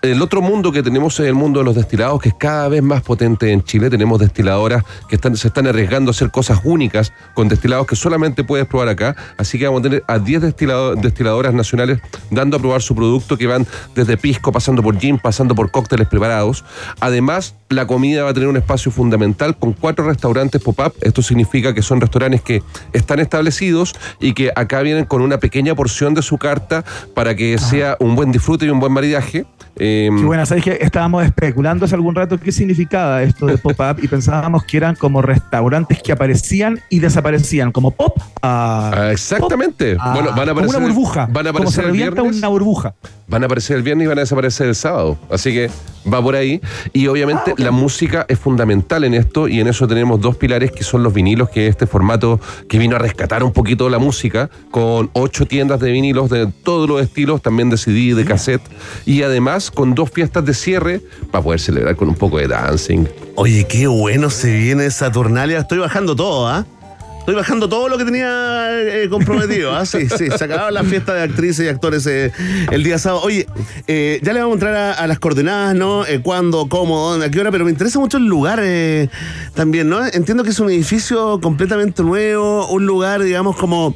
El otro mundo que tenemos es el mundo de los destilados, que es cada vez más potente en Chile. Tenemos destiladoras que están, se están arriesgando a hacer cosas únicas con destilados que solamente puedes probar acá. Así que vamos a tener a 10 destilado- destiladoras nacionales dando a probar su producto que van desde pisco, pasando por gin, pasando por cócteles preparados. Además, la comida va a tener un espacio fundamental con cuatro restaurantes pop-up. Esto significa que son restaurantes que están establecidos y que acá vienen con una pequeña porción de su carta para que sea un buen disfrute y un buen maridaje. Eh, Qué buena, sabes que estábamos especulando hace algún rato qué significaba esto de pop-up y pensábamos que eran como restaurantes que aparecían y desaparecían, como pop. a- Ah, exactamente. a- bueno, van a como aparecer. una burbuja. Van a como se aparecer el revienta viernes. una burbuja. Van a aparecer el viernes y van a desaparecer el sábado. Así que va por ahí. Y obviamente la música es fundamental en esto y en eso tenemos dos pilares que son los vinilos, que es este formato que vino a rescatar un poquito la música, con ocho tiendas de vinilos de todos los estilos, también de CD, de cassette, y además con dos fiestas de cierre para poder celebrar con un poco de dancing. Oye, qué bueno se viene Saturnalia. Estoy bajando todo, ¿ah? Estoy bajando todo lo que tenía eh, comprometido. ¿ah? Sí, sí, se acababa la fiesta de actrices y actores eh, el día sábado. Oye, eh, ya le vamos a entrar a, las coordenadas, ¿no? ¿Cuándo, cómo, dónde, a qué hora? Pero me interesa mucho el lugar también, ¿no? Entiendo que es un edificio completamente nuevo, un lugar, digamos, como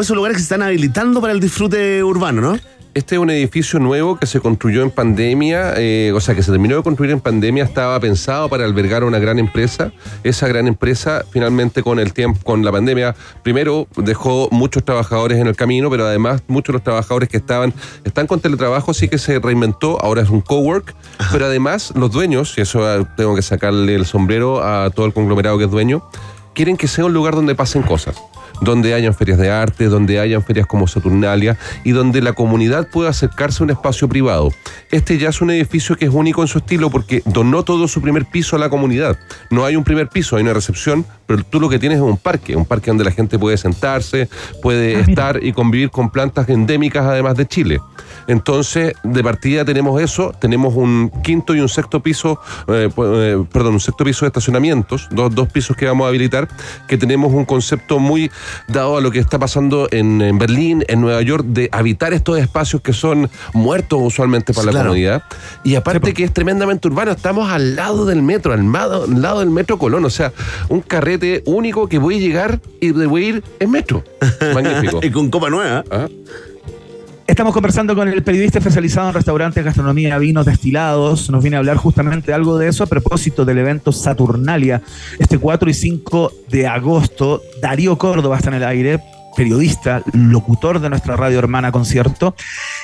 esos lugares que se están habilitando para el disfrute urbano, ¿no? Este es un edificio nuevo que se construyó en pandemia, eh, o sea, que se terminó de construir en pandemia, estaba pensado para albergar una gran empresa. Esa gran empresa, finalmente, con el tiempo, con la pandemia, primero dejó muchos trabajadores en el camino, pero además muchos de los trabajadores que estaban, están con teletrabajo, así que se reinventó, ahora es un cowork, pero además los dueños, y eso ah, tengo que sacarle el sombrero a todo el conglomerado que es dueño, quieren que sea un lugar donde pasen cosas donde hayan ferias de arte, donde hayan ferias como Saturnalia y donde la comunidad pueda acercarse a un espacio privado. Este ya es un edificio que es único en su estilo porque donó todo su primer piso a la comunidad. No hay un primer piso, hay una recepción, pero tú lo que tienes es un parque, un parque donde la gente puede sentarse, puede estar y convivir con plantas endémicas además de Chile. Entonces, de partida tenemos eso, tenemos un quinto y un sexto piso, eh, eh, perdón, un sexto piso de estacionamientos, dos, dos pisos que vamos a habilitar, que tenemos un concepto muy dado a lo que está pasando en, en Berlín, en Nueva York, de habitar estos espacios que son muertos usualmente para Sí, la claro. comunidad. Y aparte que es tremendamente urbano, estamos al lado del metro, al, mado- al lado del metro Colón, o sea, un carrete único que voy a llegar y de voy a ir en metro. Magnífico. y con copa nueva. Ah. Estamos conversando con el periodista especializado en restaurantes, gastronomía, vinos destilados. Nos viene a hablar justamente algo de eso a propósito del evento Saturnalia, este 4 y 5 de agosto. Darío Córdoba está en el aire, periodista, locutor de nuestra radio hermana concierto.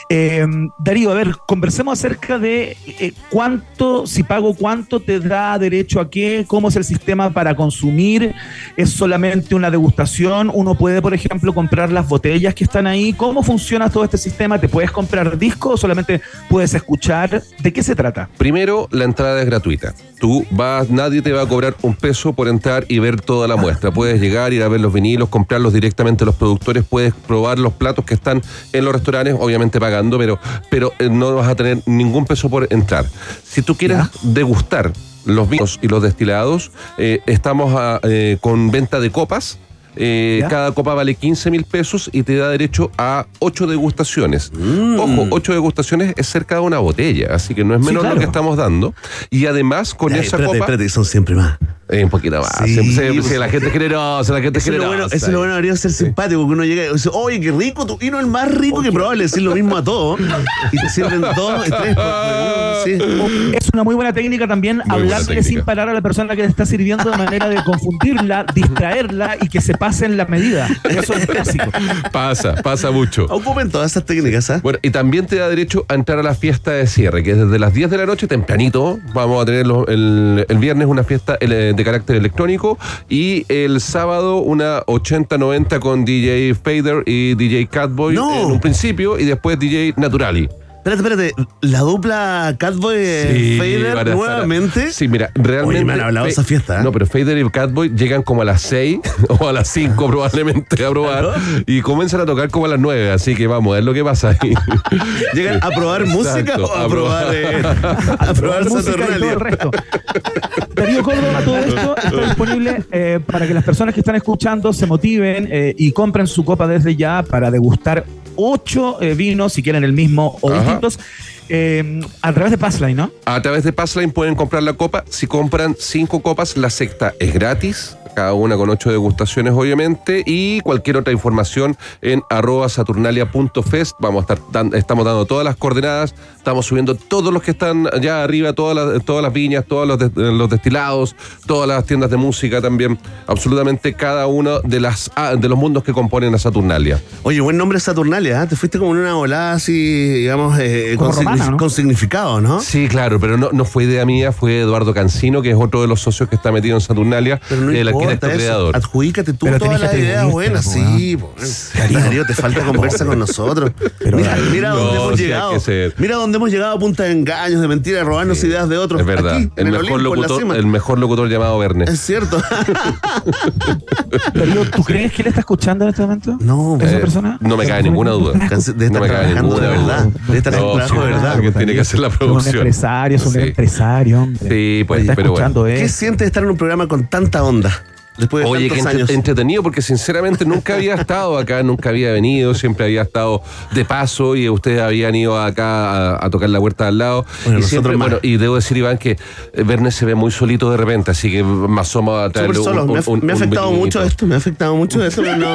Eh, Darío, a ver, conversemos acerca de eh, cuánto, si pago cuánto te da derecho a qué, cómo es el sistema para consumir, es solamente una degustación, uno puede, por ejemplo, comprar las botellas que están ahí, cómo funciona todo este sistema, te puedes comprar discos o solamente puedes escuchar, ¿de qué se trata? Primero, la entrada es gratuita. Tú vas, nadie te va a cobrar un peso por entrar y ver toda la muestra. Puedes llegar, ir a ver los vinilos, comprarlos directamente los productores, puedes probar los platos que están en los restaurantes, obviamente pagando, pero, pero eh, no vas a tener ningún peso por entrar. Si tú quieres degustar los vinos y los destilados, eh, estamos a, eh, con venta de copas. Eh, ¿Ya? cada copa vale 15 mil pesos y te da derecho a 8 degustaciones. Mm. Ojo, 8 degustaciones es cerca de una botella, así que no es Sí, menor claro. lo que estamos dando. Y además, con Ay, esa espérate, copa. espérate, son siempre más. Eh, un poquito más. Sí, Siempre- siempre- pues- sí, la gente es generosa, la gente es Eso es lo generosa. bueno, eso es lo bueno debería ser simpático, porque uno llega y dice, oye, qué rico tu vino, el más rico que probable decir lo mismo a todos. Y te sirven dos, y tres, sí. Es una muy buena técnica también buena hablarle sin parar a la persona que te está sirviendo de manera de confundirla, distraerla y que se pase en la medida. Eso es clásico. Pasa, pasa mucho. Ocupen todas esas técnicas, ¿ah? Bueno, y también te da derecho a entrar a la fiesta de cierre, que es desde las 10 de la noche, tempranito. Vamos a tener los- el, el viernes una fiesta eh, de carácter electrónico y el sábado una 80-90 con DJ Fader y DJ Catboy No. en un principio y después DJ Naturali. Espérate, espérate, la dupla Catboy eh, a Fader nuevamente. Sí, mira, realmente. Oye, me han hablado de esa fiesta, ¿eh? No, pero Fader y Catboy llegan como a las 6 o a las 5 probablemente a probar y comienzan a tocar como a las 9, así que vamos, es lo que pasa ahí. ¿Llegan a probar música o a, a probar, probar- eh, a probar música y todo el resto. Darío Córdoba, todo esto está disponible eh, para que las personas que están escuchando se motiven eh, y compren su copa desde ya para degustar ocho eh, vinos, si quieren el mismo o Ajá. Eh, a través de Passline, ¿no? A través de Passline pueden comprar la copa. Si compran cinco copas, la sexta es gratis. Cada una con ocho degustaciones, obviamente. Y cualquier otra información en arroba saturnalia.fest. Vamos a estar dan- estamos dando todas las coordenadas. Estamos subiendo todos los que están allá arriba, todas las, todas las viñas, todos los, des- los destilados, todas las tiendas de música también. Absolutamente cada uno de, las, ah, de los mundos que componen a Saturnalia. Oye, buen nombre Saturnalia, ¿ah? Te fuiste como en una volada así, digamos, eh, Como con, romana, signifi- ¿no? con significado, ¿no? Sí, claro, pero no, no fue idea mía, fue Eduardo Cancino, que es otro de los socios que está metido en Saturnalia, Pero no el eso. creador. Adjudícate tú Pero todas las que ideas buenas, po, sí. Darío, te falta conversa con nosotros. mira, mira No, dónde hemos llegado. que. Mira dónde hemos llegado a punta de engaños, de mentiras, robarnos ideas de otros. Es verdad. Aquí, en el, el, mejor Olimpo, en la locutor, cima. el mejor locutor llamado Verne. Es cierto. Darío, ¿tú crees que él está escuchando en este momento? No, ¿Esa Eh, persona? no me cabe ninguna duda. de estar No me cabe trabajando ninguna de duda. verdad. De estar No, trabajo de verdad. alguien tiene que hacer la Es un producción. empresario, es un Sí. empresario, hombre. Sí, pues, pero bueno. ¿Qué siente estar en un programa con tanta onda? Después de Oye, entre- años. entretenido, porque sinceramente nunca había estado acá, nunca había venido, siempre había estado de paso y ustedes habían ido acá a, a tocar la puerta al lado. Bueno, y siempre, más. bueno, y debo decir, Iván, que eh, Verne se ve muy solito de repente, así que me asomo a traerle un- me, ha, un- me ha afectado mucho esto, me ha afectado mucho esto, pero no,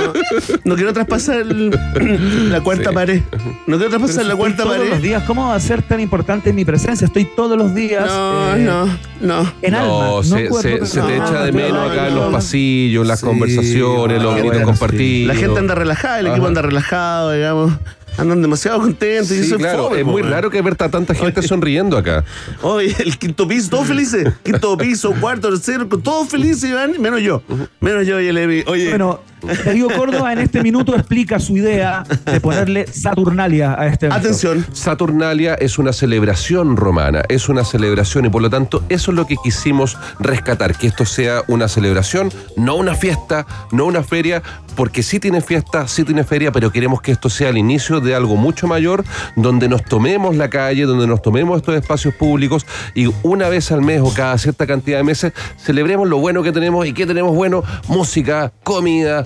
no quiero traspasar el- la cuarta Sí. pared. No quiero traspasar si la cuarta todos los pared. días, ¿cómo va a ser tan importante mi presencia? Estoy todos los días No, eh, no, no. en alma. No, no se, cuerpo, se- te no, echa de no, menos no, acá en no. los pasillos, las Sí, conversaciones, los ah, gritos compartidos. La gente anda relajada, el equipo anda relajado, digamos. Andan demasiado contentos. y Sí, eso es claro, fome, es muy raro que ver a tanta gente sonriendo acá. Oye, el quinto piso, todos felices. Quinto piso, cuarto, tercero, todos felices, Iván, menos yo. Menos yo y el Evi. Oye, Bueno, Darío Córdoba en este minuto explica su idea de ponerle Saturnalia a este evento. atención. Saturnalia es una celebración romana, es una celebración y por lo tanto eso es lo que quisimos rescatar, que esto sea una celebración, no una fiesta, no una feria, porque sí tiene fiesta, sí tiene feria, pero queremos que esto sea el inicio de algo mucho mayor, donde nos tomemos la calle, donde nos tomemos estos espacios públicos y una vez al mes o cada cierta cantidad de meses celebremos lo bueno que tenemos y que tenemos bueno, música, comida,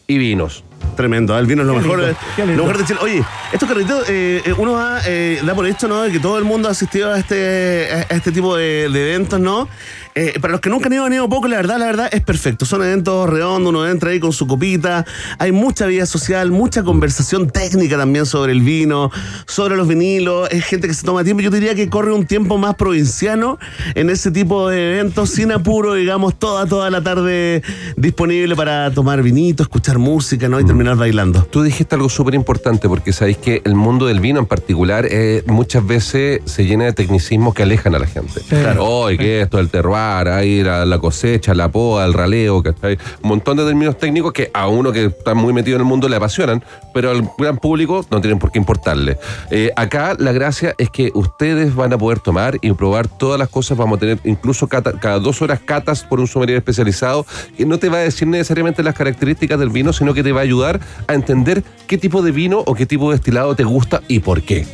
y vinos. Tremendo, el vino es lo Qué mejor, lindo, eh, qué lindo. lo mejor de Chile. Oye, estos carritos, eh, eh, uno va, eh, da por hecho, ¿no? De que todo el mundo ha asistido a este, a este tipo de, de eventos, ¿no? Eh, para los que nunca han ido, han ido poco, la verdad, la verdad es perfecto. Son eventos redondos, uno entra ahí con su copita, hay mucha vida social, mucha conversación técnica también sobre el vino, sobre los vinilos, es gente que se toma tiempo. Yo diría que corre un tiempo más provinciano en ese tipo de eventos, sin apuro, digamos, toda, toda la tarde disponible para tomar vinito, escuchar música, ¿no? Y terminar bailando. Tú dijiste algo súper importante porque sabéis que el mundo del vino en particular eh, muchas veces se llena de tecnicismos que alejan a la gente. Claro. Hoy, que esto, el terroir, ahí la, la cosecha, la poda, el raleo, ¿cachai? Un montón de términos técnicos que a uno que está muy metido en el mundo le apasionan, pero al gran público no tienen por qué importarle. Eh, acá la gracia es que ustedes van a poder tomar y probar todas las cosas. Vamos a tener incluso cata- cada dos horas catas por un sommelier especializado que no te va a decir necesariamente las características del vino, sino que te va a ayudar a entender qué tipo de vino o qué tipo de destilado te gusta y por qué.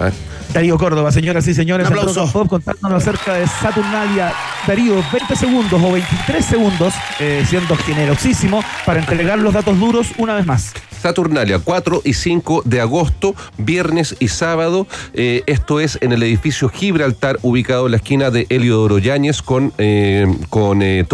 ¿Ah? Darío Córdoba, señoras y señores, Un en aplauso. Rock and Pop contándonos acerca de Saturnalia. Darío, 20 segundos o 23 segundos, eh, siendo generosísimo, para entregar los datos duros una vez más. Saturnalia, 4 y 5 de agosto, viernes y sábado. Eh, esto es en el edificio Gibraltar, ubicado en la esquina de Heliodoro Yáñez con, eh, con eh,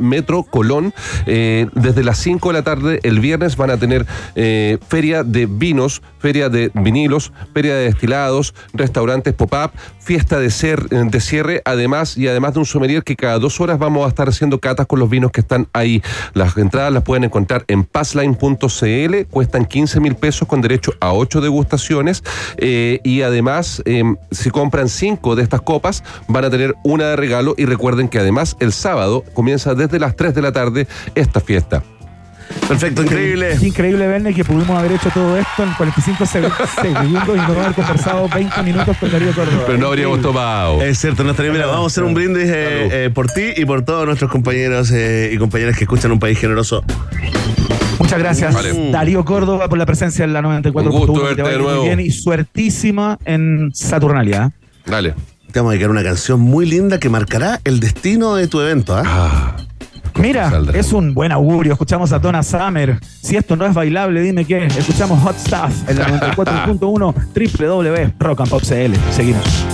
Metro Colón. Eh, desde las 5 de la tarde, el viernes, van a tener eh, feria de vinos, feria de vinilos, feria de destilados, restaurantes pop-up, fiesta de, cer- de cierre, además, y además de un sommelier que cada dos horas vamos a estar haciendo catas con los vinos que están ahí. Las entradas las pueden encontrar en passline.cl, cuestan 15 mil pesos con derecho a 8 degustaciones, eh, y además, eh, si compran 5 de estas copas, van a tener una de regalo, y recuerden que además el sábado comienza desde las 3 de la tarde esta fiesta. Perfecto, increíble. Qué increíble, Verne, que pudimos haber hecho todo esto en 45 seg- segundos y no haber conversado 20 minutos con Darío Córdoba. Pero no habríamos tomado. Es cierto, no estaría. Mira, vamos a hacer un brindis eh, eh, por ti y por todos nuestros compañeros eh, y compañeras que escuchan un país generoso. Muchas gracias, Vale. Darío Córdoba, por la presencia en la 94.1. Un gusto que te verte vaya de muy nuevo. bien y suertísima en Saturnalia. Dale. Te vamos a dedicar una canción muy linda que marcará el destino de tu evento. ¿ah? Ah, Mira, es un buen augurio. Escuchamos a Donna Summer. Si esto no es bailable, dime qué. Escuchamos Hot Stuff en la 94.1 www.rockandpopcl. Seguimos.